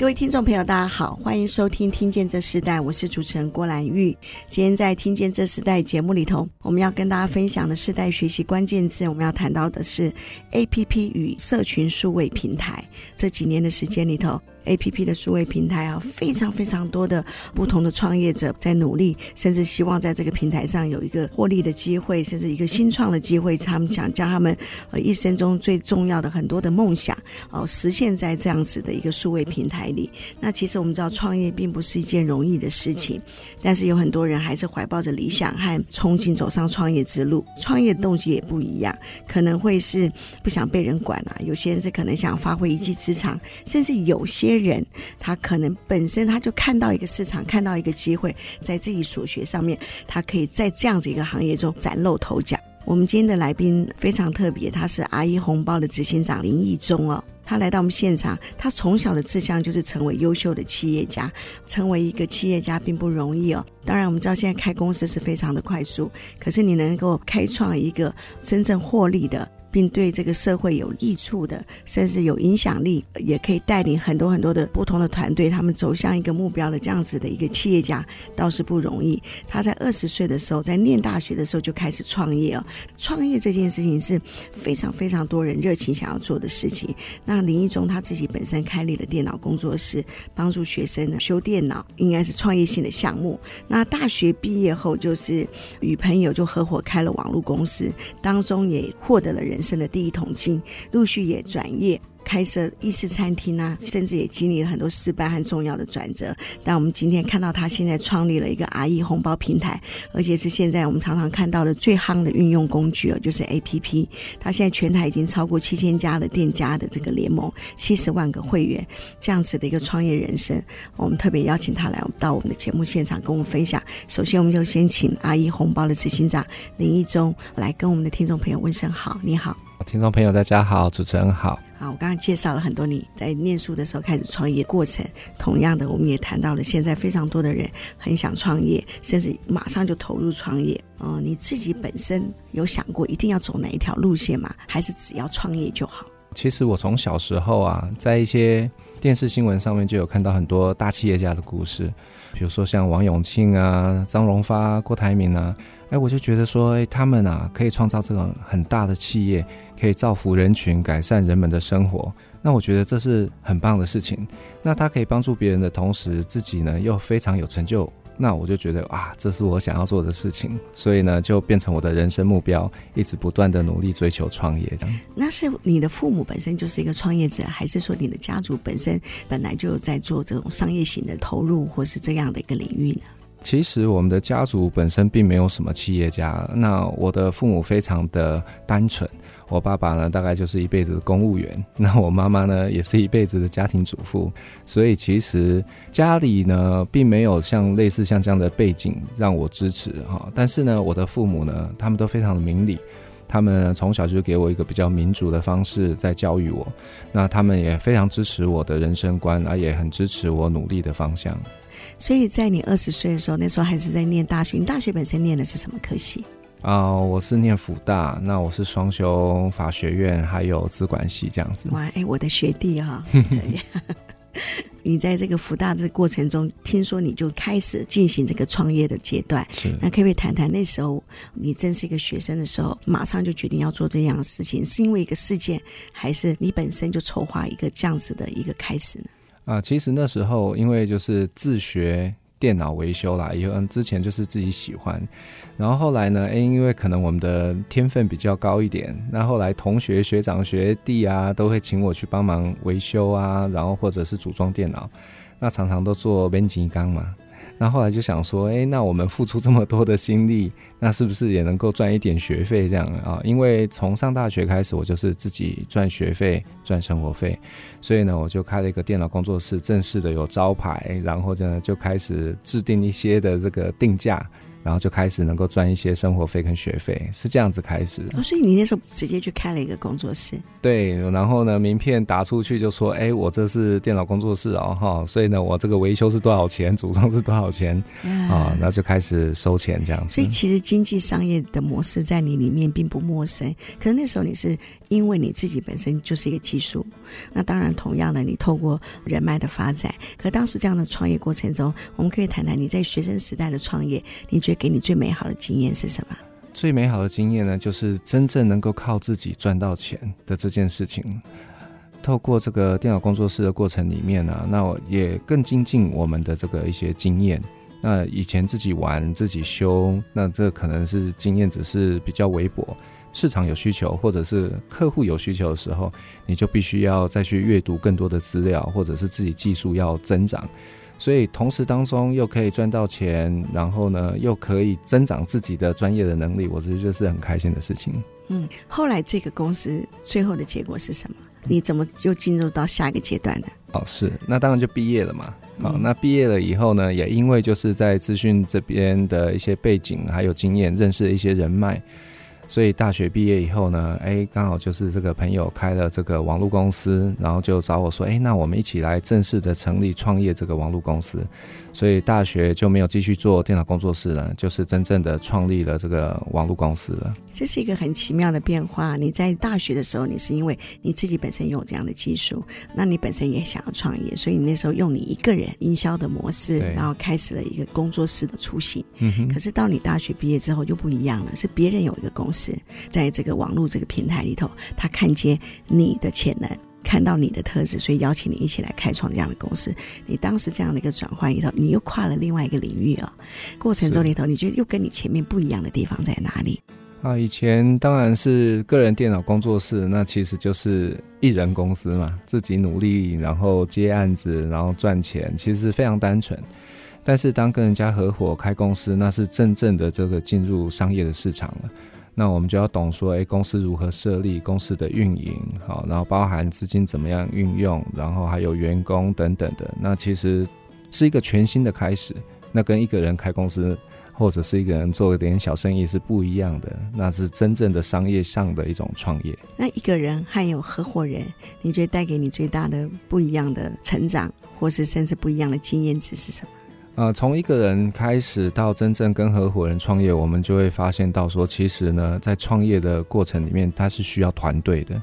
各位听众朋友，大家好，欢迎收听《听见这时代》，我是主持人郭兰玉。今天在《听见这时代》节目里头，我们要跟大家分享的是在学习关键字，我们要谈到的是 APP 与社群数位平台。这几年的时间里头。A P P 的数位平台啊，非常非常多的不同的创业者在努力，甚至希望在这个平台上有一个获利的机会，甚至一个新创的机会。他们想将他们呃一生中最重要的很多的梦想哦实现在这样子的一个数位平台里。那其实我们知道，创业并不是一件容易的事情，但是有很多人还是怀抱着理想和憧憬走上创业之路。创业动机也不一样，可能会是不想被人管啊，有些人是可能想发挥一技之长，甚至有些。些人，他可能本身他就看到一个市场，看到一个机会，在自己所学上面，他可以在这样子一个行业中崭露头角。我们今天的来宾非常特别，他是阿一红包的执行长林义中哦。他来到我们现场，他从小的志向就是成为优秀的企业家。成为一个企业家并不容易哦。当然，我们知道现在开公司是非常的快速，可是你能够开创一个真正获利的。并对这个社会有益处的，甚至有影响力，也可以带领很多很多的不同的团队，他们走向一个目标的这样子的一个企业家，倒是不容易。他在二十岁的时候，在念大学的时候就开始创业哦。创业这件事情是非常非常多人热情想要做的事情。那林一中他自己本身开立了电脑工作室，帮助学生呢修电脑，应该是创业性的项目。那大学毕业后，就是与朋友就合伙开了网络公司，当中也获得了人人生的第一桶金，陆续也转业。开设意式餐厅啊，甚至也经历了很多失败和重要的转折。但我们今天看到他现在创立了一个阿一红包平台，而且是现在我们常常看到的最夯的运用工具哦，就是 APP。他现在全台已经超过七千家的店家的这个联盟，七十万个会员，这样子的一个创业人生，我们特别邀请他来到我们的节目现场跟我们分享。首先，我们就先请阿一红包的执行长林义中来跟我们的听众朋友问声好，你好，听众朋友大家好，主持人好。啊，我刚刚介绍了很多你在念书的时候开始创业过程。同样的，我们也谈到了现在非常多的人很想创业，甚至马上就投入创业。嗯，你自己本身有想过一定要走哪一条路线吗？还是只要创业就好？其实我从小时候啊，在一些电视新闻上面就有看到很多大企业家的故事，比如说像王永庆啊、张荣发、郭台铭啊。哎，我就觉得说，哎，他们啊，可以创造这种很大的企业，可以造福人群，改善人们的生活。那我觉得这是很棒的事情。那他可以帮助别人的同时，自己呢又非常有成就。那我就觉得啊，这是我想要做的事情。所以呢，就变成我的人生目标，一直不断的努力追求创业这样。那是你的父母本身就是一个创业者，还是说你的家族本身本来就有在做这种商业型的投入，或是这样的一个领域呢？其实我们的家族本身并没有什么企业家。那我的父母非常的单纯，我爸爸呢大概就是一辈子的公务员，那我妈妈呢也是一辈子的家庭主妇。所以其实家里呢并没有像类似像这样的背景让我支持哈。但是呢，我的父母呢他们都非常的明理，他们从小就给我一个比较民主的方式在教育我。那他们也非常支持我的人生观，而也很支持我努力的方向。所以在你二十岁的时候，那时候还是在念大学。你大学本身念的是什么科系？啊、呃，我是念福大，那我是双修法学院还有资管系这样子。哇，哎，我的学弟哈、哦。你在这个福大的过程中，听说你就开始进行这个创业的阶段。是。那可不可以谈谈那时候你正是一个学生的时候，马上就决定要做这样的事情，是因为一个事件，还是你本身就筹划一个这样子的一个开始呢？啊，其实那时候因为就是自学电脑维修啦，以后之前就是自己喜欢，然后后来呢，哎，因为可能我们的天分比较高一点，那后来同学、学长、学弟啊，都会请我去帮忙维修啊，然后或者是组装电脑，那常常都做编辑钢嘛。那后来就想说，哎，那我们付出这么多的心力，那是不是也能够赚一点学费这样啊？因为从上大学开始，我就是自己赚学费、赚生活费，所以呢，我就开了一个电脑工作室，正式的有招牌，然后呢，就开始制定一些的这个定价，然后就开始能够赚一些生活费跟学费，是这样子开始所以你那时候直接去开了一个工作室？对，然后呢，名片打出去就说：“哎，我这是电脑工作室哦，哈，所以呢，我这个维修是多少钱，组装是多少钱啊？”那、就开始收钱这样子。所以其实经济商业的模式在你里面并不陌生，可是那时候你是因为你自己本身就是一个技术，那当然同样的，你透过人脉的发展，可当时这样的创业过程中，我们可以谈谈你在学生时代的创业，你觉得给你最美好的经验是什么？最美好的经验呢，就是真正能够靠自己赚到钱的这件事情。透过这个电脑工作室的过程里面呢，那我也更精进我们的这个一些经验。那以前自己玩自己修，那这可能是经验只是比较微薄。市场有需求，或者是客户有需求的时候，你就必须要再去阅读更多的资料，或者是自己技术要增长。所以同时当中又可以赚到钱，然后呢又可以增长自己的专业的能力，我觉得这是很开心的事情。嗯，后来这个公司最后的结果是什么？你怎么又进入到下一个阶段呢？哦，是，那当然就毕业了嘛。好，那毕业了以后呢，也因为就是在资讯这边的一些背景还有经验，认识了一些人脉。所以大学毕业以后呢，哎，刚好就是这个朋友开了这个网络公司，然后就找我说，哎，那我们一起来正式的成立创业这个网络公司。所以大学就没有继续做电脑工作室了，就是真正的创立了这个网络公司了。这是一个很奇妙的变化。你在大学的时候，你是因为你自己本身有这样的技术，那你本身也想要创业，所以你那时候用你一个人营销的模式，然后开始了一个工作室的雏形。可是到你大学毕业之后就不一样了，是别人有一个公司，在这个网络这个平台里头，他看见你的潜能。看到你的特质，所以邀请你一起来开创这样的公司。你当时这样的一个转换里头，你又跨了另外一个领域啊、哦。过程中里头，你觉得又跟你前面不一样的地方在哪里？啊，以前当然是个人电脑工作室，那其实就是一人公司嘛，自己努力，然后接案子，然后赚钱，其实非常单纯。但是当跟人家合伙开公司，那是真正的这个进入商业的市场了。那我们就要懂说，诶，公司如何设立，公司的运营，好，然后包含资金怎么样运用，然后还有员工等等的。那其实是一个全新的开始。那跟一个人开公司，或者是一个人做一点小生意是不一样的。那是真正的商业上的一种创业。那一个人还有合伙人，你觉得带给你最大的不一样的成长，或是甚至不一样的经验值是什么？呃，从一个人开始到真正跟合伙人创业，我们就会发现到说，其实呢，在创业的过程里面，它是需要团队的。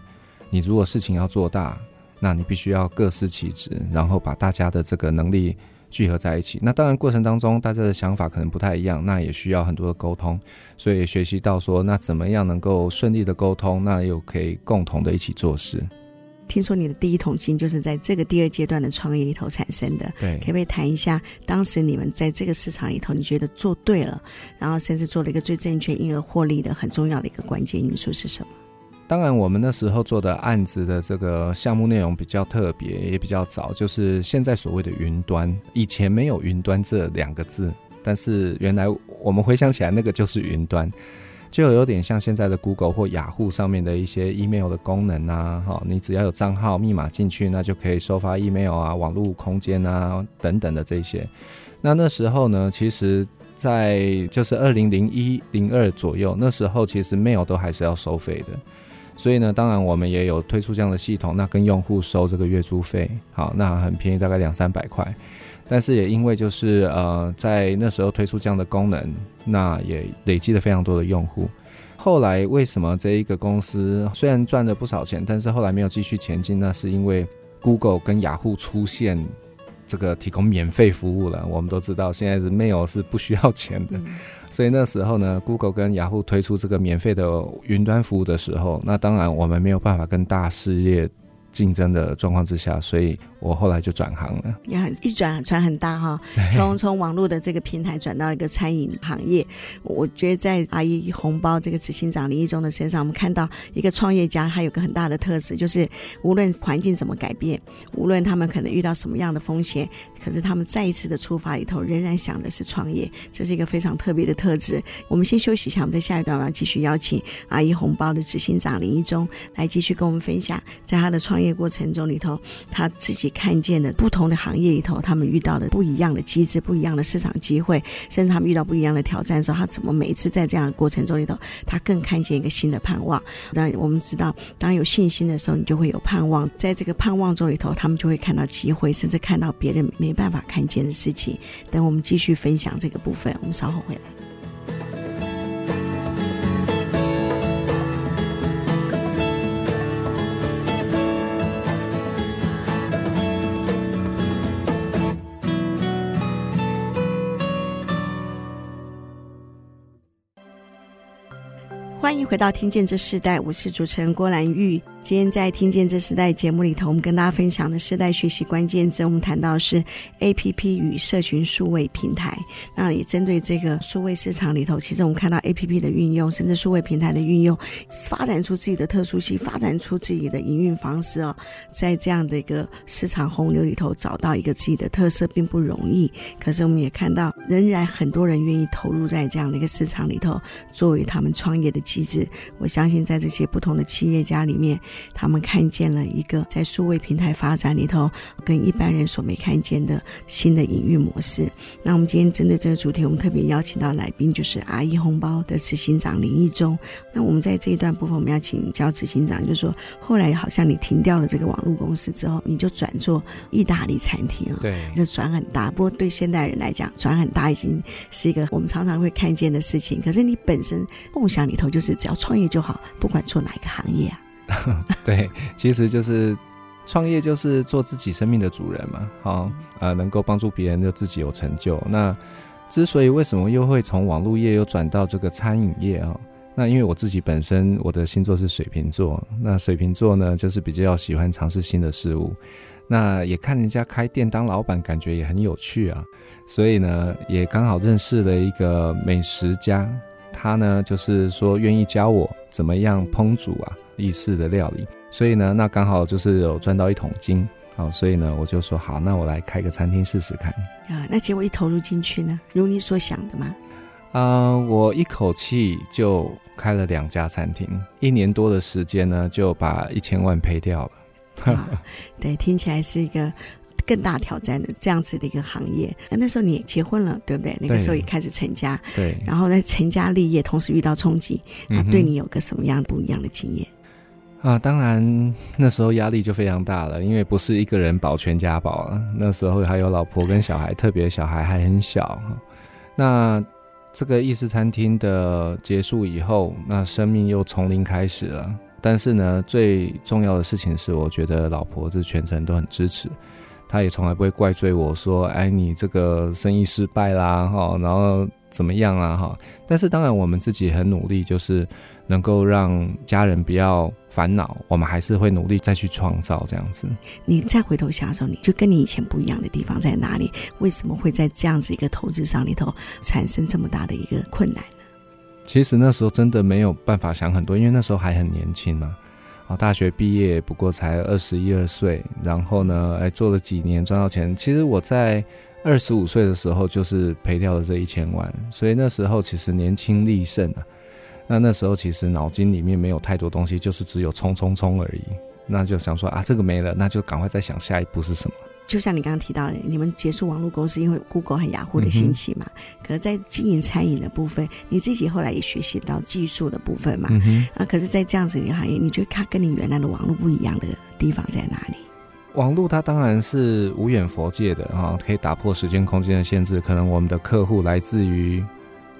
你如果事情要做大，那你必须要各司其职，然后把大家的这个能力聚合在一起。那当然过程当中，大家的想法可能不太一样，那也需要很多的沟通。所以学习到说，那怎么样能够顺利的沟通，那又可以共同的一起做事。听说你的第一桶金就是在这个第二阶段的创业里头产生的，对，可不可以谈一下当时你们在这个市场里头，你觉得做对了，然后甚至做了一个最正确，因而获利的很重要的一个关键因素是什么？当然，我们那时候做的案子的这个项目内容比较特别，也比较早，就是现在所谓的云端，以前没有云端这两个字，但是原来我们回想起来，那个就是云端。就有点像现在的 Google 或雅虎上面的一些 email 的功能啊，哈，你只要有账号密码进去，那就可以收发 email 啊，网络空间啊等等的这些。那那时候呢，其实，在就是二零零一零二左右，那时候其实 mail 都还是要收费的。所以呢，当然我们也有推出这样的系统，那跟用户收这个月租费，好，那很便宜，大概两三百块。但是也因为就是呃，在那时候推出这样的功能，那也累积了非常多的用户。后来为什么这一个公司虽然赚了不少钱，但是后来没有继续前进？那是因为 Google 跟雅虎出现这个提供免费服务了。我们都知道现在的 mail 是不需要钱的，所以那时候呢，Google 跟雅虎推出这个免费的云端服务的时候，那当然我们没有办法跟大事业竞争的状况之下，所以。我后来就转行了，也很一转转很大哈，从从网络的这个平台转到一个餐饮行业。我觉得在阿姨红包这个执行长林一中的身上，我们看到一个创业家，他有个很大的特质，就是无论环境怎么改变，无论他们可能遇到什么样的风险，可是他们再一次的出发里头，仍然想的是创业，这是一个非常特别的特质。我们先休息一下，我们在下一段我要继续邀请阿姨红包的执行长林一中来继续跟我们分享，在他的创业过程中里头，他自己。己看见的不同的行业里头，他们遇到的不一样的机制、不一样的市场机会，甚至他们遇到不一样的挑战的时候，他怎么每一次在这样的过程中里头，他更看见一个新的盼望。那我们知道，当有信心的时候，你就会有盼望，在这个盼望中里头，他们就会看到机会，甚至看到别人没办法看见的事情。等我们继续分享这个部分，我们稍后回来。回到《听见这世代》，我是主持人郭兰玉。今天在《听见这时代》节目里头，我们跟大家分享的世代学习关键字，我们谈到是 APP 与社群数位平台。那也针对这个数位市场里头，其实我们看到 APP 的运用，甚至数位平台的运用，发展出自己的特殊性，发展出自己的营运方式哦。在这样的一个市场洪流里头，找到一个自己的特色并不容易。可是我们也看到，仍然很多人愿意投入在这样的一个市场里头，作为他们创业的机制。我相信，在这些不同的企业家里面，他们看见了一个在数位平台发展里头，跟一般人所没看见的新的营运模式。那我们今天针对这个主题，我们特别邀请到来宾，就是阿姨红包的执行长林义忠。那我们在这一段部分，我们要请教执行长，就是说，后来好像你停掉了这个网络公司之后，你就转做意大利餐厅啊，对，这转很大。不过对现代人来讲，转很大已经是一个我们常常会看见的事情。可是你本身梦想里头，就是只要创业就好，不管做哪一个行业啊。对，其实就是创业，就是做自己生命的主人嘛。好，呃，能够帮助别人，就自己有成就。那之所以为什么又会从网络业又转到这个餐饮业啊？那因为我自己本身我的星座是水瓶座，那水瓶座呢，就是比较喜欢尝试新的事物。那也看人家开店当老板，感觉也很有趣啊。所以呢，也刚好认识了一个美食家，他呢就是说愿意教我怎么样烹煮啊。意式的料理，所以呢，那刚好就是有赚到一桶金，好，所以呢，我就说好，那我来开个餐厅试试看。啊，那结果一投入进去呢，如你所想的吗？啊、呃，我一口气就开了两家餐厅，一年多的时间呢，就把一千万赔掉了。啊、对，听起来是一个更大挑战的这样子的一个行业。那时候你也结婚了，对不对？那个时候也开始成家，对。然后呢，成家立业，同时遇到冲击，那对你有个什么样不一样的经验？啊，当然那时候压力就非常大了，因为不是一个人保全家保了。那时候还有老婆跟小孩，特别小孩还很小。那这个意式餐厅的结束以后，那生命又从零开始了。但是呢，最重要的事情是，我觉得老婆这全程都很支持，她也从来不会怪罪我说：“哎，你这个生意失败啦，哈，然后怎么样啊，哈。”但是当然，我们自己很努力，就是。能够让家人不要烦恼，我们还是会努力再去创造这样子。你再回头想的时候，你就跟你以前不一样的地方在哪里？为什么会在这样子一个投资上里头产生这么大的一个困难呢？其实那时候真的没有办法想很多，因为那时候还很年轻嘛。啊，啊大学毕业不过才二十一二岁，然后呢，哎，做了几年赚到钱。其实我在二十五岁的时候就是赔掉了这一千万，所以那时候其实年轻力盛啊。那那时候其实脑筋里面没有太多东西，就是只有冲冲冲而已。那就想说啊，这个没了，那就赶快再想下一步是什么。就像你刚刚提到的，你们结束网络公司，因为 Google 和雅虎的兴起嘛。嗯、可是，在经营餐饮的部分，你自己后来也学习到技术的部分嘛。嗯、啊，可是，在这样子的行业，你觉得它跟你原来的网络不一样的地方在哪里？网络它当然是无远佛界的哈，可以打破时间空间的限制。可能我们的客户来自于。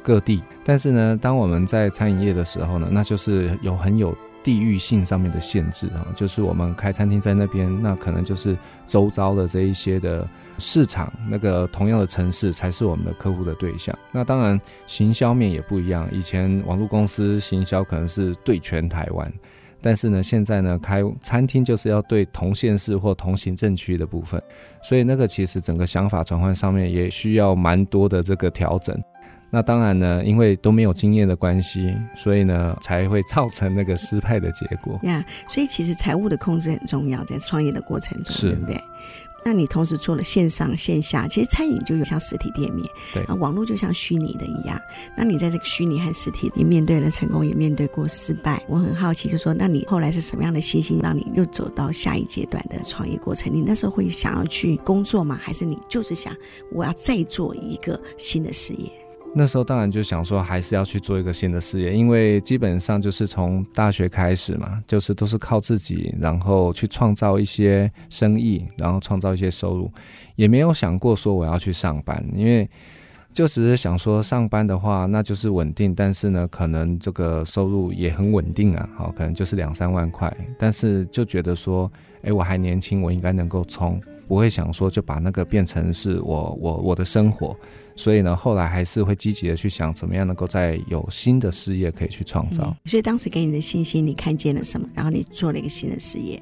各地，但是呢，当我们在餐饮业的时候呢，那就是有很有地域性上面的限制啊，就是我们开餐厅在那边，那可能就是周遭的这一些的市场，那个同样的城市才是我们的客户的对象。那当然，行销面也不一样，以前网络公司行销可能是对全台湾，但是呢，现在呢，开餐厅就是要对同县市或同行政区的部分，所以那个其实整个想法转换上面也需要蛮多的这个调整。那当然呢，因为都没有经验的关系，所以呢才会造成那个失败的结果。呀，yeah, 所以其实财务的控制很重要，在创业的过程中，对不对？那你同时做了线上线下，其实餐饮就有像实体店面，对啊，网络就像虚拟的一样。那你在这个虚拟和实体，你面对了成功，也面对过失败。我很好奇，就说那你后来是什么样的信心，让你又走到下一阶段的创业过程？你那时候会想要去工作吗？还是你就是想我要再做一个新的事业？那时候当然就想说，还是要去做一个新的事业，因为基本上就是从大学开始嘛，就是都是靠自己，然后去创造一些生意，然后创造一些收入，也没有想过说我要去上班，因为就只是想说上班的话，那就是稳定，但是呢，可能这个收入也很稳定啊，好，可能就是两三万块，但是就觉得说，哎，我还年轻，我应该能够冲。不会想说就把那个变成是我我我的生活，所以呢，后来还是会积极的去想怎么样能够再有新的事业可以去创造。嗯，所以当时给你的信心，你看见了什么？然后你做了一个新的事业。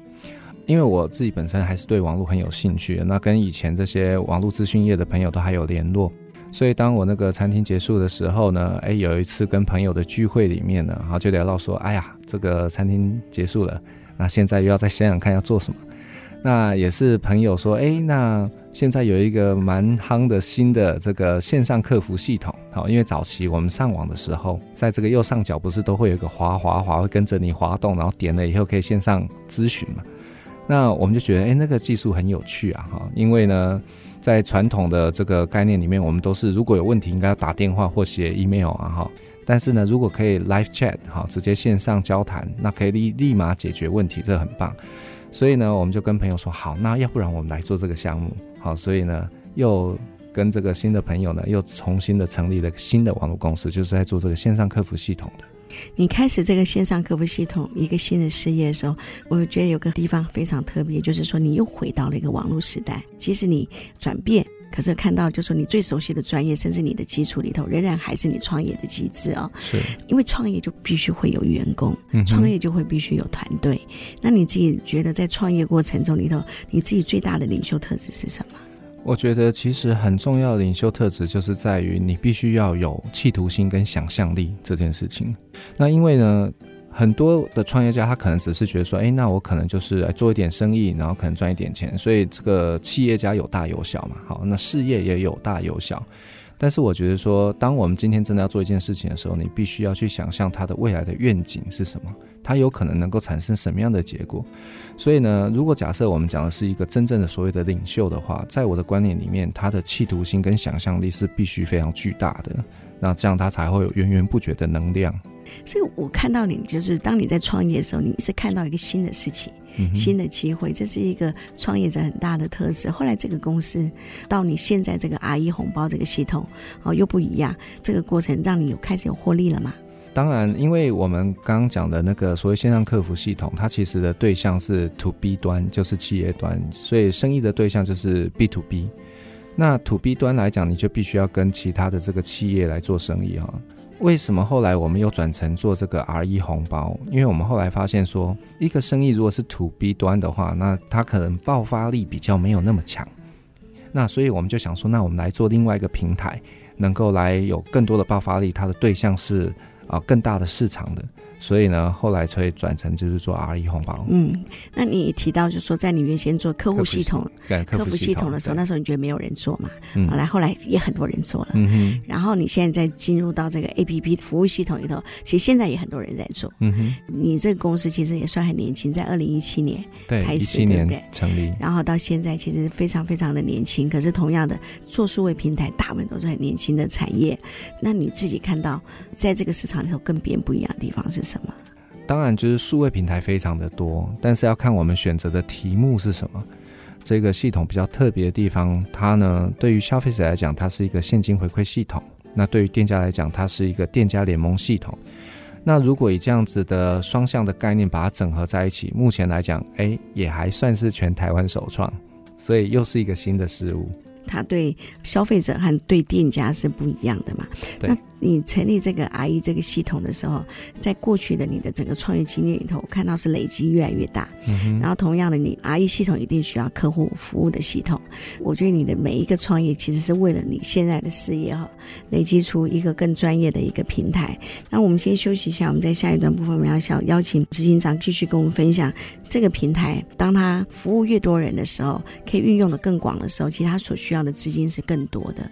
因为我自己本身还是对网络很有兴趣，那跟以前这些网络资讯业的朋友都还有联络，所以当我那个餐厅结束的时候呢，哎，有一次跟朋友的聚会里面呢，然后就聊到说，哎呀，这个餐厅结束了，那现在又要再想想看要做什么。那也是朋友说，哎，那现在有一个蛮夯的新的这个线上客服系统，好，因为早期我们上网的时候，在这个右上角不是都会有一个滑滑滑，会跟着你滑动，然后点了以后可以线上咨询嘛。那我们就觉得，哎，那个技术很有趣啊，哈，因为呢，在传统的这个概念里面，我们都是如果有问题应该要打电话或写 email 啊，哈，但是呢，如果可以 live chat，哈，直接线上交谈，那可以立立马解决问题，这很棒。所以呢，我们就跟朋友说好，那要不然我们来做这个项目，好，所以呢，又跟这个新的朋友呢，又重新的成立了新的网络公司，就是在做这个线上客服系统的。你开始这个线上客服系统一个新的事业的时候，我觉得有个地方非常特别，就是说你又回到了一个网络时代，其实你转变。可是看到，就是说你最熟悉的专业，甚至你的基础里头，仍然还是你创业的机制哦。是，因为创业就必须会有员工，创业就会必须有团队。嗯、那你自己觉得，在创业过程中里头，你自己最大的领袖特质是什么？我觉得其实很重要的领袖特质，就是在于你必须要有企图心跟想象力这件事情。那因为呢，很多的创业家，他可能只是觉得说，哎，那我可能就是来做一点生意，然后可能赚一点钱。所以这个企业家有大有小嘛，好，那事业也有大有小。但是我觉得说，当我们今天真的要做一件事情的时候，你必须要去想象它的未来的愿景是什么，它有可能能够产生什么样的结果。所以呢，如果假设我们讲的是一个真正的所谓的领袖的话，在我的观念里面，他的企图心跟想象力是必须非常巨大的，那这样他才会有源源不绝的能量。所以我看到你，就是当你在创业的时候，你是看到一个新的事情、嗯、新的机会，这是一个创业者很大的特质。后来这个公司到你现在这个 R1 红包这个系统，哦，又不一样。这个过程让你有开始有获利了吗？当然，因为我们刚刚讲的那个所谓线上客服系统，它其实的对象是 To B 端，就是企业端，所以生意的对象就是 B to B。那 To B 端来讲，你就必须要跟其他的这个企业来做生意哈。为什么后来我们又转成做这个 R1 红包？因为我们后来发现说，一个生意如果是 To B 端的话，那它可能爆发力比较没有那么强。那所以我们就想说，那我们来做另外一个平台，能够来有更多的爆发力，它的对象是啊更大的市场的。所以呢，后来才会转成就是做 R1 红包。嗯，那你提到就是说，在你原先做客户系统、客服系统的时候，那时候你觉得没有人做嘛？嗯。后来后来也很多人做了。嗯哼。然后你现在再进入到这个 APP 服务系统里头，其实现在也很多人在做。嗯哼。你这个公司其实也算很年轻，在二零一七年开始，对不对？成立。然后到现在其实非常非常的年轻，可是同样的做数位平台，大部分都是很年轻的产业。那你自己看到在这个市场里头跟别人不一样的地方是什么？当然，就是数位平台非常的多，但是要看我们选择的题目是什么。这个系统比较特别的地方，它呢，对于消费者来讲，它是一个现金回馈系统；那对于店家来讲，它是一个店家联盟系统。那如果以这样子的双向的概念把它整合在一起，目前来讲，哎，也还算是全台湾首创，所以又是一个新的事物。它对消费者和对店家是不一样的嘛。那你成立这个 RE 这个系统的时候，在过去的你的整个创业经验里头，我看到是累积越来越大。嗯。然后同样的，你 RE 系统一定需要客户服务的系统。我觉得你的每一个创业其实是为了你现在的事业哈，累积出一个更专业的一个平台。那我们先休息一下，我们在下一段部分，我们要想邀请执行长继续跟我们分享这个平台，当他服务越多人的时候，可以运用的更广的时候，其实他所需要这样的资金是更多的。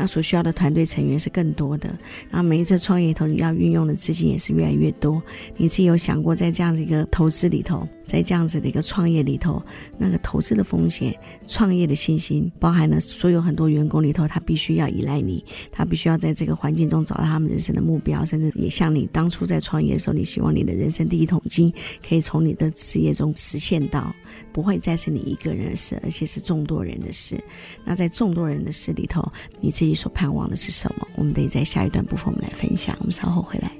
那所需要的团队成员是更多的，然后每一次创业里头你要运用的资金也是越来越多。你自己有想过，在这样子一个投资里头，在这样子的一个创业里头，那个投资的风险、创业的信心，包含了所有很多员工里头，他必须要依赖你，他必须要在这个环境中找到他们人生的目标，甚至也像你当初在创业的时候，你希望你的人生第一桶金可以从你的事业中实现到。不会再是你一个人的事，而且是众多人的事。那在众多人的事里头，你自己你所盼望的是什么？我们得在下一段部分我们来分享。我们稍后回来。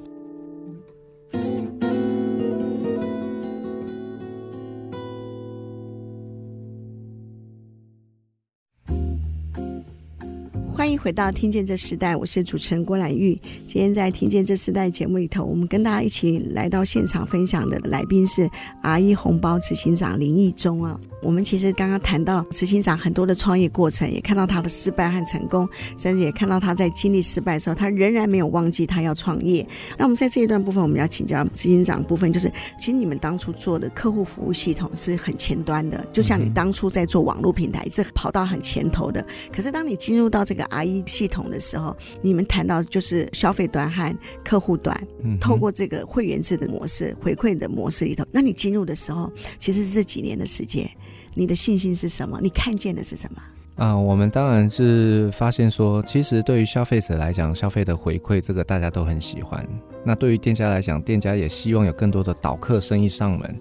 回到《听见这时代》，我是主持人郭兰玉。今天在《听见这时代》节目里头，我们跟大家一起来到现场分享的来宾是 RE 红包执行长林义中啊。我们其实刚刚谈到执行长很多的创业过程，也看到他的失败和成功，甚至也看到他在经历失败的时候，他仍然没有忘记他要创业。那我们在这一段部分，我们要请教执行长部分，就是其实你们当初做的客户服务系统是很前端的，就像你当初在做网络平台是跑到很前头的。可是当你进入到这个系统的时候，你们谈到就是消费端和客户端，透过这个会员制的模式、回馈的模式里头，那你进入的时候，其实是这几年的时间。你的信心是什么？你看见的是什么？啊，我们当然是发现说，其实对于消费者来讲，消费的回馈这个大家都很喜欢。那对于店家来讲，店家也希望有更多的导客生意上门。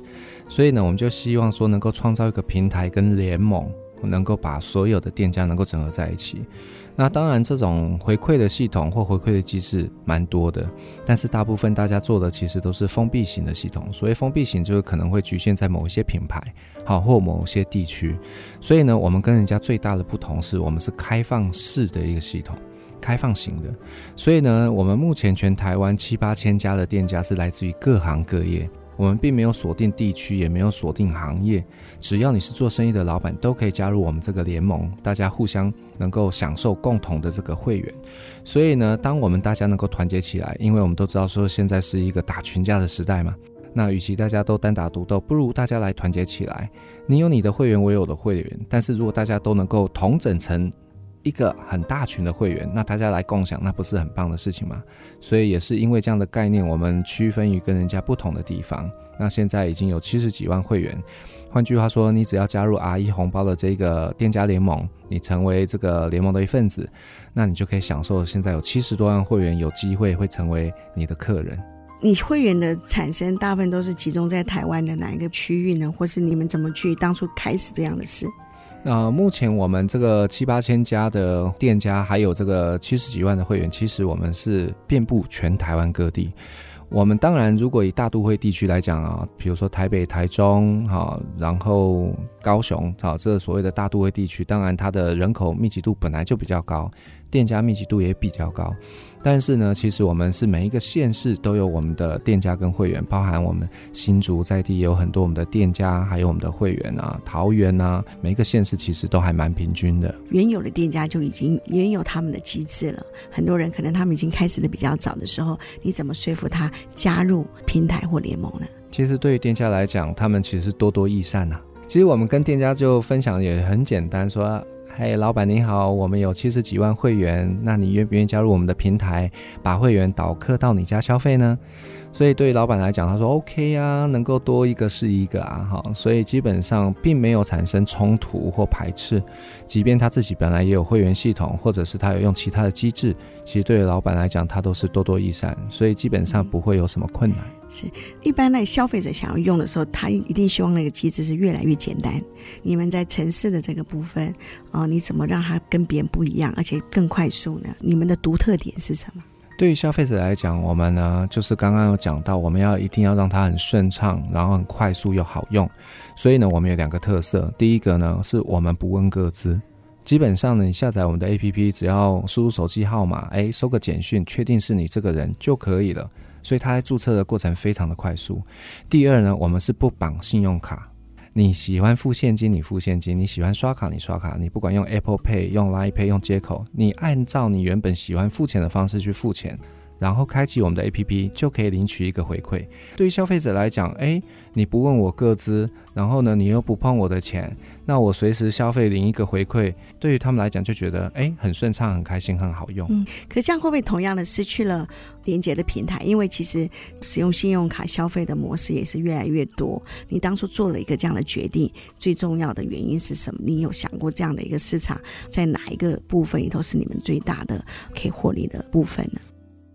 所以呢，我们就希望说，能够创造一个平台跟联盟，能够把所有的店家能够整合在一起。那当然，这种回馈的系统或回馈的机制蛮多的，但是大部分大家做的其实都是封闭型的系统。所谓封闭型，就是可能会局限在某一些品牌，好或某些地区。所以呢，我们跟人家最大的不同是我们是开放式的一个系统，开放型的。所以呢，我们目前全台湾七八千家的店家是来自于各行各业。我们并没有锁定地区，也没有锁定行业，只要你是做生意的老板，都可以加入我们这个联盟，大家互相能够享受共同的这个会员。所以呢，当我们大家能够团结起来，因为我们都知道说现在是一个打群架的时代嘛，那与其大家都单打独斗，不如大家来团结起来。你有你的会员，我有我的会员，但是如果大家都能够同整成。一个很大群的会员，那大家来共享，那不是很棒的事情吗？所以也是因为这样的概念，我们区分于跟人家不同的地方。那现在已经有七十几万会员，换句话说，你只要加入 RE 红包的这个店家联盟，你成为这个联盟的一份子，那你就可以享受现在有七十多万会员有机会会成为你的客人。你会员的产生大部分都是集中在台湾的哪一个区域呢？或是你们怎么去当初开始这样的事？呃，目前我们这个七八千家的店家，还有这个七十几万的会员，其实我们是遍布全台湾各地。我们当然，如果以大都会地区来讲啊，比如说台北、台中，哈，然后高雄，好，这所谓的大都会地区，当然它的人口密集度本来就比较高。店家密集度也比较高，但是呢，其实我们是每一个县市都有我们的店家跟会员，包含我们新竹在地也有很多我们的店家，还有我们的会员啊，桃园啊，每一个县市其实都还蛮平均的。原有的店家就已经原有他们的机制了，很多人可能他们已经开始的比较早的时候，你怎么说服他加入平台或联盟呢？其实对于店家来讲，他们其实是多多益善呐、啊。其实我们跟店家就分享也很简单，说。哎，老板你好，我们有七十几万会员，那你愿不愿意加入我们的平台，把会员导客到你家消费呢？所以对于老板来讲，他说 OK 啊，能够多一个是一个啊，哈，所以基本上并没有产生冲突或排斥。即便他自己本来也有会员系统，或者是他有用其他的机制，其实对于老板来讲，他都是多多益善，所以基本上不会有什么困难。是，一般那消费者想要用的时候，他一定希望那个机制是越来越简单。你们在城市的这个部分，哦，你怎么让它跟别人不一样，而且更快速呢？你们的独特点是什么？对于消费者来讲，我们呢就是刚刚有讲到，我们要一定要让它很顺畅，然后很快速又好用。所以呢，我们有两个特色。第一个呢，是我们不问个资，基本上呢，你下载我们的 APP，只要输入手机号码，哎，收个简讯，确定是你这个人就可以了。所以它在注册的过程非常的快速。第二呢，我们是不绑信用卡，你喜欢付现金你付现金，你喜欢刷卡你刷卡，你不管用 Apple Pay、用 Line Pay、用接口，你按照你原本喜欢付钱的方式去付钱。然后开启我们的 APP，就可以领取一个回馈。对于消费者来讲，诶，你不问我个资，然后呢，你又不碰我的钱，那我随时消费领一个回馈，对于他们来讲就觉得诶，很顺畅、很开心、很好用。嗯，可这样会不会同样的失去了连接的平台？因为其实使用信用卡消费的模式也是越来越多。你当初做了一个这样的决定，最重要的原因是什么？你有想过这样的一个市场在哪一个部分里头是你们最大的可以获利的部分呢？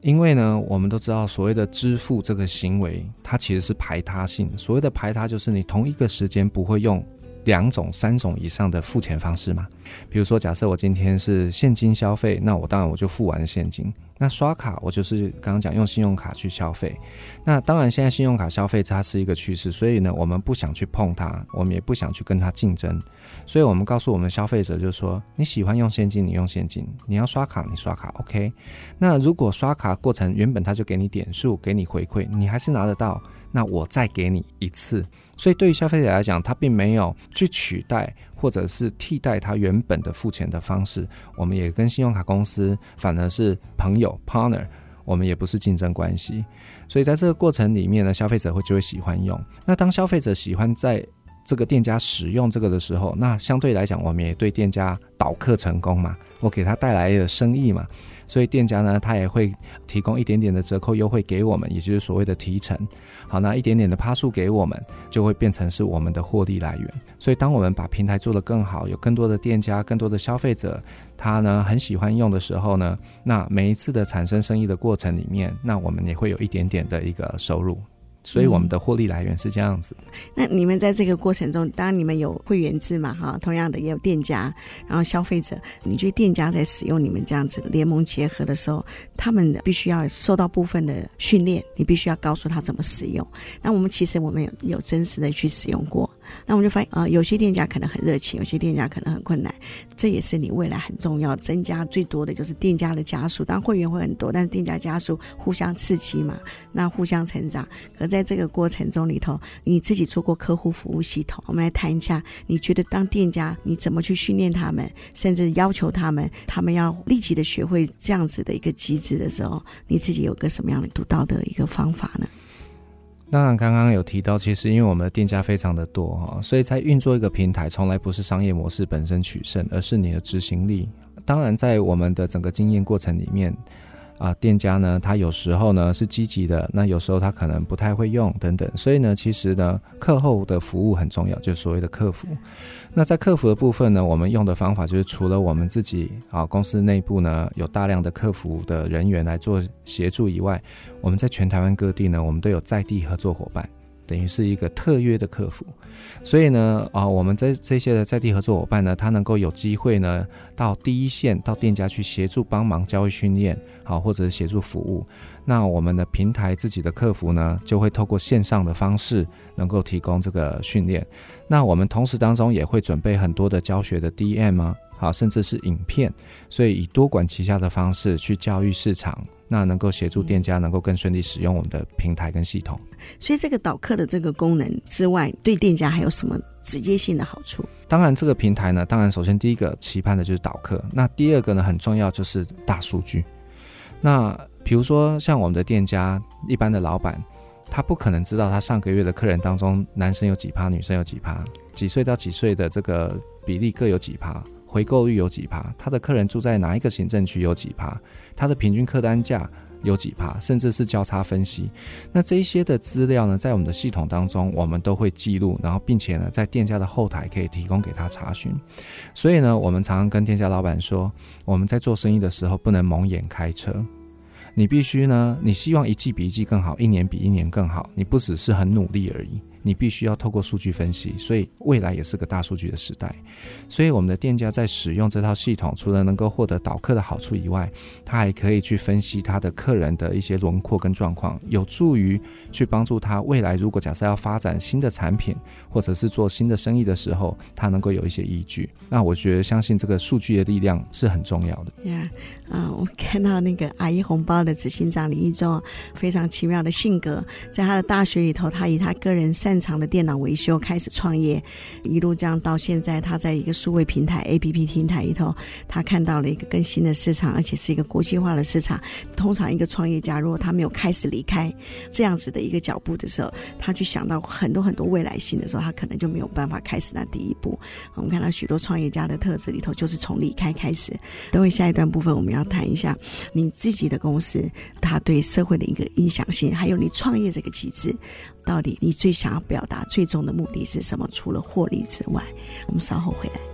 因为呢，我们都知道所谓的支付这个行为，它其实是排他性。所谓的排他，就是你同一个时间不会用两种、三种以上的付钱方式嘛。比如说，假设我今天是现金消费，那我当然我就付完现金。那刷卡，我就是刚刚讲用信用卡去消费。那当然，现在信用卡消费它是一个趋势，所以呢，我们不想去碰它，我们也不想去跟它竞争。所以我们告诉我们消费者，就是说你喜欢用现金，你用现金；你要刷卡，你刷卡，OK。那如果刷卡过程原本他就给你点数，给你回馈，你还是拿得到，那我再给你一次。所以对于消费者来讲，他并没有去取代或者是替代他原本的付钱的方式。我们也跟信用卡公司反而是朋友 partner，我们也不是竞争关系。所以在这个过程里面呢，消费者会就会喜欢用。那当消费者喜欢在这个店家使用这个的时候，那相对来讲，我们也对店家导客成功嘛，我给他带来的生意嘛，所以店家呢，他也会提供一点点的折扣优惠给我们，也就是所谓的提成。好，那一点点的趴数给我们，就会变成是我们的获利来源。所以，当我们把平台做得更好，有更多的店家、更多的消费者，他呢很喜欢用的时候呢，那每一次的产生生意的过程里面，那我们也会有一点点的一个收入。所以我们的获利来源是这样子。嗯。那你们在这个过程中，当然你们有会员制嘛，哈，同样的也有店家，然后消费者，你觉得店家在使用你们这样子联盟结合的时候，他们必须要受到部分的训练，你必须要告诉他怎么使用。那我们其实我们有有真实的去使用过。那我们就发现，呃，有些店家可能很热情，有些店家可能很困难。这也是你未来很重要，增加最多的就是店家的加速。当会员会很多，但是店家加速互相刺激嘛，那互相成长。可在这个过程中里头，你自己做过客户服务系统，我们来谈一下，你觉得当店家你怎么去训练他们，甚至要求他们，他们要立即的学会这样子的一个机制的时候，你自己有个什么样的独到的一个方法呢？当然，刚刚有提到，其实因为我们的店家非常的多哈，所以在运作一个平台，从来不是商业模式本身取胜，而是你的执行力。当然，在我们的整个经验过程里面。啊，店家呢，他有时候呢是积极的，那有时候他可能不太会用等等，所以呢，其实呢，课后的服务很重要，就是所谓的客服。那在客服的部分呢，我们用的方法就是除了我们自己啊公司内部呢有大量的客服的人员来做协助以外，我们在全台湾各地呢，我们都有在地合作伙伴。等于是一个特约的客服，所以呢，啊，我们在这些的在地合作伙伴呢，他能够有机会呢，到第一线到店家去协助帮忙教育训练，好，或者是协助服务。那我们的平台自己的客服呢，就会透过线上的方式，能够提供这个训练。那我们同时当中也会准备很多的教学的 DM 啊。好，甚至是影片，所以以多管齐下的方式去教育市场，那能够协助店家能够更顺利使用我们的平台跟系统。所以这个导客的这个功能之外，对店家还有什么直接性的好处？当然，这个平台呢，当然首先第一个期盼的就是导客，那第二个呢，很重要就是大数据。那比如说像我们的店家，一般的老板，他不可能知道他上个月的客人当中，男生有几趴，女生有几趴，几岁到几岁的这个比例各有几趴。回购率有几趴？他的客人住在哪一个行政区有几趴？他的平均客单价有几趴？甚至是交叉分析。那这一些的资料呢，在我们的系统当中，我们都会记录，然后并且呢，在店家的后台可以提供给他查询。所以呢，我们常常跟店家老板说，我们在做生意的时候不能蒙眼开车，你必须呢，你希望一季比一季更好，一年比一年更好，你不只是很努力而已。你必须要透过数据分析，所以未来也是个大数据的时代。所以我们的店家在使用这套系统，除了能够获得导客的好处以外，他还可以去分析他的客人的一些轮廓跟状况，有助于去帮助他未来如果假设要发展新的产品，或者是做新的生意的时候，他能够有一些依据。那我觉得相信这个数据的力量是很重要的。呀，啊，我看到那个阿姨红包的执行长林一中非常奇妙的性格，在他的大学里头，他以他个人擅长的电脑维修开始创业，一路这样到现在，他在一个数位平台 APP 平台里头，他看到了一个更新的市场，而且是一个国际化的市场。通常一个创业家如果他没有开始离开这样子的一个脚步的时候，他去想到很多很多未来性的时候，他可能就没有办法开始那第一步。我们看到许多创业家的特质里头，就是从离开开始。等会下一段部分，我们要谈一下你自己的公司，它对社会的一个影响性，还有你创业这个机制。到底你最想要表达最终的目的是什么？除了获利之外，我们稍后回来。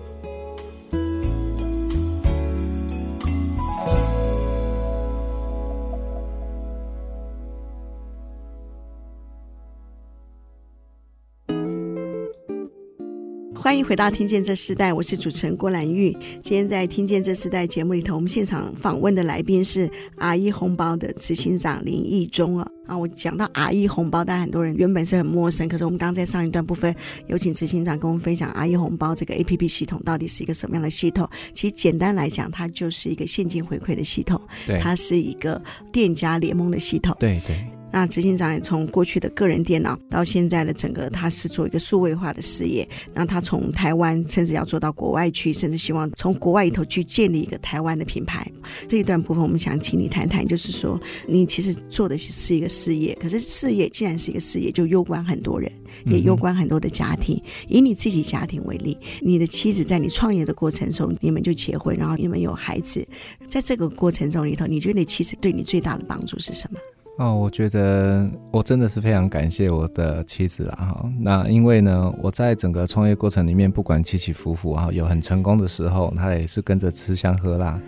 欢迎回到《听见这时代》，我是主持人郭兰玉。今天在《听见这时代》节目里头，我们现场访问的来宾是阿一红包的执行长林义中啊。啊，我讲到阿一红包，但很多人原本是很陌生。可是我们刚刚在上一段部分有请执行长跟我们分享阿一红包这个 APP 系统到底是一个什么样的系统。其实简单来讲，它就是一个现金回馈的系统，对，它是一个店家联盟的系统，对对。那执行长也从过去的个人电脑到现在的整个，他是做一个数位化的事业。那他从台湾甚至要做到国外去，甚至希望从国外里头去建立一个台湾的品牌。这一段部分，我们想请你谈谈，就是说你其实做的是一个事业，可是事业既然是一个事业，就攸关很多人，也攸关很多的家庭。以你自己家庭为例，你的妻子在你创业的过程中，你们就结婚，然后你们有孩子，在这个过程中里头，你觉得你妻子对你最大的帮助是什么？哦，我觉得我真的是非常感谢我的妻子啦哈。那因为呢，我在整个创业过程里面，不管起起伏伏啊，有很成功的时候，他也是跟着吃香喝辣；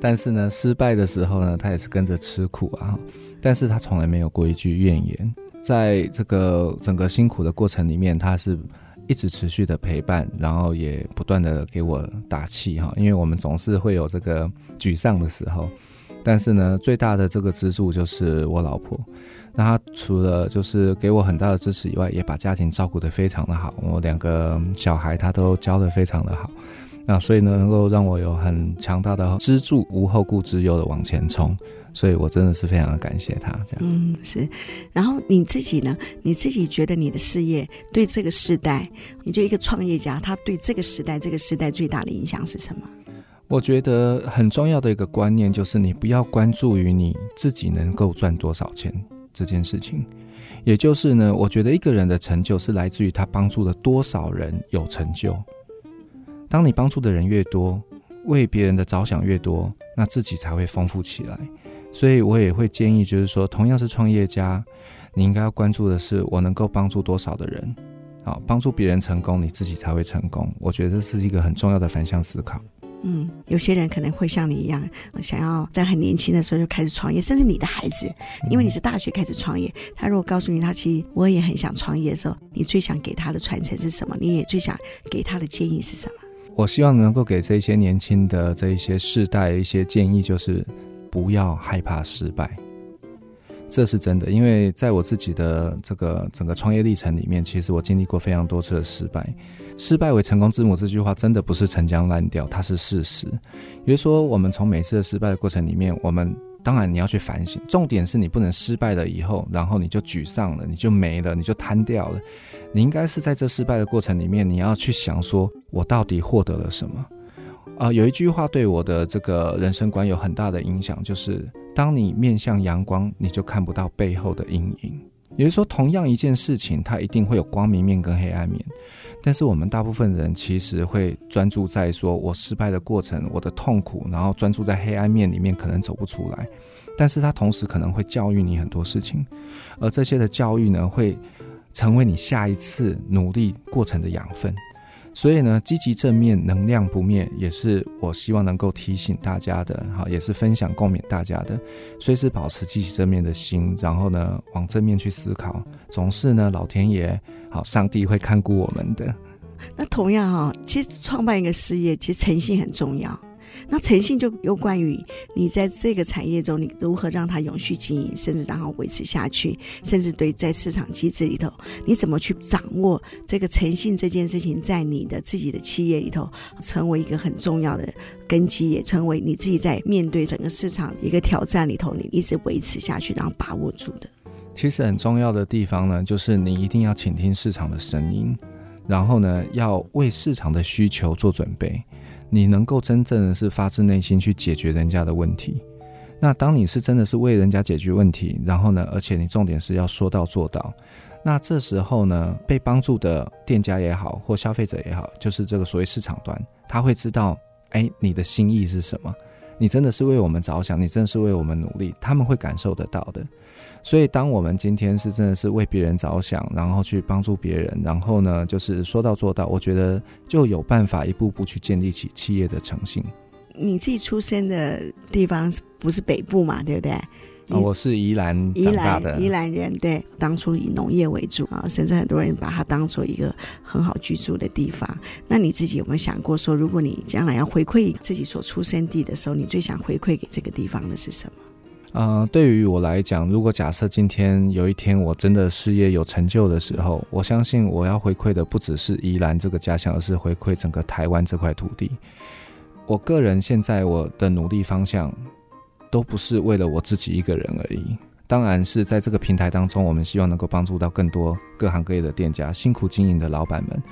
但是呢，失败的时候呢，他也是跟着吃苦啊。但是他从来没有过一句怨言，在这个整个辛苦的过程里面，他是一直持续的陪伴，然后也不断的给我打气哈。因为我们总是会有这个沮丧的时候。但是呢，最大的这个支柱就是我老婆。那她除了就是给我很大的支持以外，也把家庭照顾得非常的好。我两个小孩她都教得非常的好。那所以呢，能够让我有很强大的支柱，无后顾之忧的往前冲。所以我真的是非常的感谢她。这样，嗯，是。然后你自己呢？你自己觉得你的事业对这个时代，你觉得一个创业家，他对这个时代、这个时代最大的影响是什么？我觉得很重要的一个观念就是，你不要关注于你自己能够赚多少钱这件事情。也就是呢，我觉得一个人的成就是来自于他帮助了多少人有成就。当你帮助的人越多，为别人的着想越多，那自己才会丰富起来。所以我也会建议，就是说，同样是创业家，你应该要关注的是我能够帮助多少的人。好，帮助别人成功，你自己才会成功。我觉得这是一个很重要的反向思考。嗯，有些人可能会像你一样，想要在很年轻的时候就开始创业，甚至你的孩子，因为你是大学开始创业，他如果告诉你他其实我也很想创业的时候，你最想给他的传承是什么？你也最想给他的建议是什么？我希望能够给这些年轻的这一些世代一些建议，就是不要害怕失败。这是真的，因为在我自己的这个整个创业历程里面，其实我经历过非常多次的失败。失败为成功之母这句话真的不是陈腔滥调，它是事实。比如说，我们从每次的失败的过程里面，我们当然你要去反省，重点是你不能失败了以后，然后你就沮丧了，你就没了，你就瘫掉了。你应该是在这失败的过程里面，你要去想说，我到底获得了什么？啊、有一句话对我的这个人生观有很大的影响，就是。当你面向阳光，你就看不到背后的阴影。也就是说，同样一件事情，它一定会有光明面跟黑暗面。但是我们大部分人其实会专注在说我失败的过程、我的痛苦，然后专注在黑暗面里面，可能走不出来。但是它同时可能会教育你很多事情，而这些的教育呢，会成为你下一次努力过程的养分。所以呢，积极正面，能量不灭，也是我希望能够提醒大家的，好，也是分享共勉大家的。随时保持积极正面的心，然后呢，往正面去思考，总是呢，老天爷，好，上帝会看顾我们的。那同样哈，其实创办一个事业，其实诚信很重要。那诚信就有关于你在这个产业中，你如何让它永续经营，甚至让它维持下去，甚至对在市场机制里头，你怎么去掌握这个诚信这件事情，在你的自己的企业里头成为一个很重要的根基，也成为你自己在面对整个市场一个挑战里头，你一直维持下去，然后把握住的。其实很重要的地方呢，就是你一定要倾听市场的声音，然后呢，要为市场的需求做准备。你能够真正的是发自内心去解决人家的问题，那当你是真的是为人家解决问题，然后呢，而且你重点是要说到做到，那这时候呢，被帮助的店家也好，或消费者也好，就是这个所谓市场端，他会知道，哎，你的心意是什么？你真的是为我们着想，你真的是为我们努力，他们会感受得到的。所以，当我们今天是真的是为别人着想，然后去帮助别人，然后呢，就是说到做到，我觉得就有办法一步步去建立起企业的诚信。你自己出生的地方不是北部嘛？对不对？啊、我是宜兰宜兰的，宜兰人。对，当初以农业为主啊，甚至很多人把它当做一个很好居住的地方。那你自己有没有想过说，如果你将来要回馈自己所出生地的时候，你最想回馈给这个地方的是什么？啊、对于我来讲，如果假设今天有一天我真的事业有成就的时候，我相信我要回馈的不只是宜兰这个家乡，而是回馈整个台湾这块土地。我个人现在我的努力方向都不是为了我自己一个人而已，当然是在这个平台当中，我们希望能够帮助到更多各行各业的店家、辛苦经营的老板们。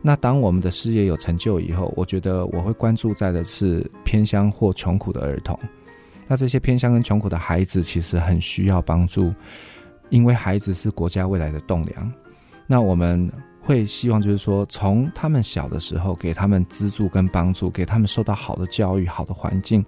那当我们的事业有成就以后，我觉得我会关注在的是偏乡或穷苦的儿童。那这些偏乡跟穷苦的孩子其实很需要帮助，因为孩子是国家未来的栋梁。那我们会希望就是说，从他们小的时候给他们资助跟帮助，给他们受到好的教育、好的环境，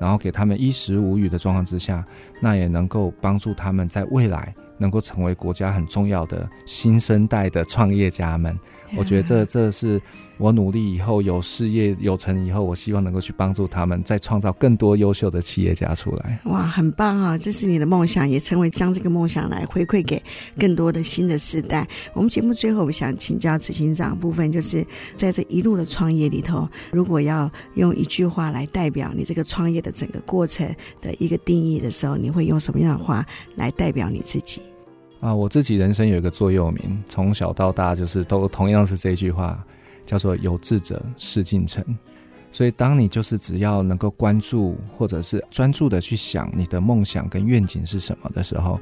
然后给他们衣食无虞的状况之下，那也能够帮助他们在未来能够成为国家很重要的新生代的创业家们。我觉得这这是我努力以后有事业有成以后，我希望能够去帮助他们，再创造更多优秀的企业家出来。哇，很棒啊！这是你的梦想，也成为将这个梦想来回馈给更多的新的世代。我们节目最后，我想请教执行长部分，就是在这一路的创业里头，如果要用一句话来代表你这个创业的整个过程的一个定义的时候，你会用什么样的话来代表你自己？啊，我自己人生有一个座右铭，从小到大就是都同样是这句话，叫做“有志者事竟成”。所以，当你就是只要能够关注或者是专注的去想你的梦想跟愿景是什么的时候，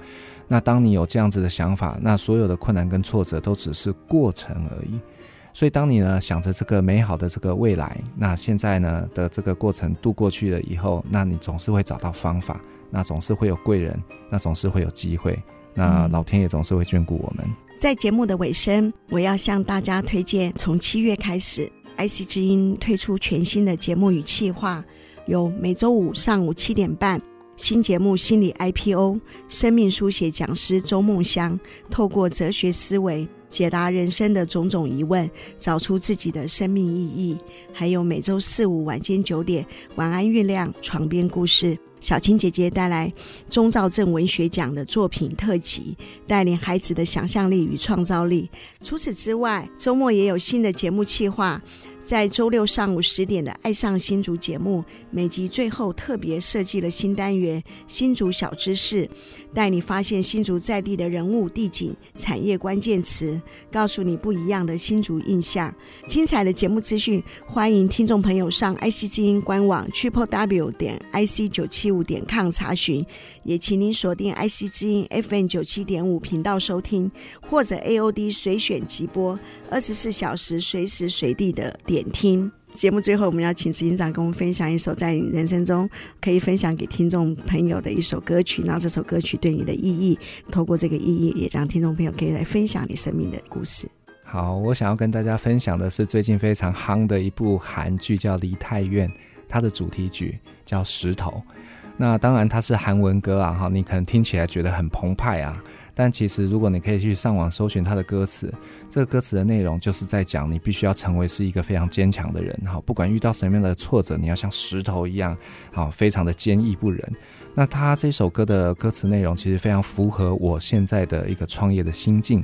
那当你有这样子的想法，那所有的困难跟挫折都只是过程而已。所以，当你呢想着这个美好的这个未来，那现在呢的这个过程度过去了以后，那你总是会找到方法，那总是会有贵人，那总是会有机会。那老天爷总是会眷顾我们。在节目的尾声，我要向大家推荐，从七月开始，IC 之音推出全新的节目与企划，有每周五上午七点半新节目《心理 IPO》，生命书写讲师周梦香，透过哲学思维解答人生的种种疑问，找出自己的生命意义。还有每周四五晚间九点，晚安月亮床边故事。小青姐姐带来中兆镇文学奖的作品特辑，带领孩子的想象力与创造力。除此之外，周末也有新的节目企划。在周六上午十点的《爱上新竹》节目，每集最后特别设计了新单元“新竹小知识”，带你发现新竹在地的人物、地景、产业关键词，告诉你不一样的新竹印象。精彩的节目资讯，欢迎听众朋友上 IC 之音官网 triple w 点 ic 九七五点 com 查询，也请您锁定 IC 之音 FM 九七点五频道收听，或者 AOD 随选即播，二十四小时随时随地的。点听节目，最后我们要请执行长跟我们分享一首在你人生中可以分享给听众朋友的一首歌曲，然后这首歌曲对你的意义，透过这个意义，也让听众朋友可以来分享你生命的故事。好，我想要跟大家分享的是最近非常夯的一部韩剧，叫《梨泰院》，它的主题曲叫《石头》。那当然它是韩文歌啊，哈，你可能听起来觉得很澎湃啊。但其实如果你可以去上网搜寻他的歌词，这个歌词的内容就是在讲你必须要成为是一个非常坚强的人，好，不管遇到什么样的挫折，你要像石头一样，好，非常的坚毅不仁。那他这首歌的歌词内容其实非常符合我现在的一个创业的心境。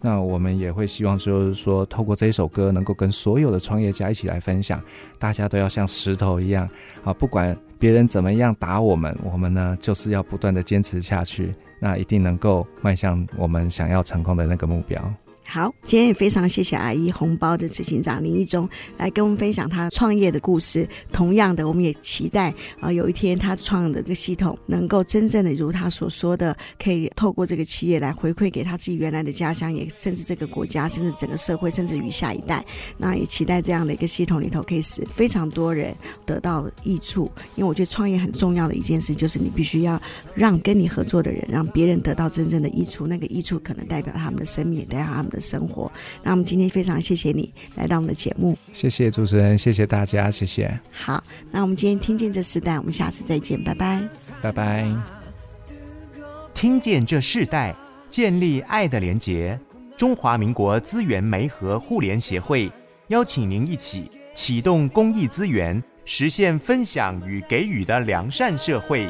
那我们也会希望，就是说，透过这首歌，能够跟所有的创业家一起来分享，大家都要像石头一样啊，不管别人怎么样打我们，我们呢就是要不断的坚持下去，那一定能够迈向我们想要成功的那个目标。好，今天也非常谢谢阿姨红包的执行长林一中来跟我们分享他创业的故事。同样的，我们也期待啊，有一天他创的这个系统能够真正的如他所说的，可以透过这个企业来回馈给他自己原来的家乡，也甚至这个国家，甚至整个社会，甚至于下一代。那也期待这样的一个系统里头，可以使非常多人得到益处。因为我觉得创业很重要的一件事，就是你必须要让跟你合作的人，让别人得到真正的益处。那个益处可能代表他们的生命，也代表他们的。生活，那我们今天非常谢谢你来到我们的节目，谢谢主持人，谢谢大家，谢谢。好，那我们今天听见这时代，我们下次再见，拜拜，拜拜。听见这世代，建立爱的连结。中华民国资源媒和互联协会邀请您一起启动公益资源，实现分享与给予的良善社会。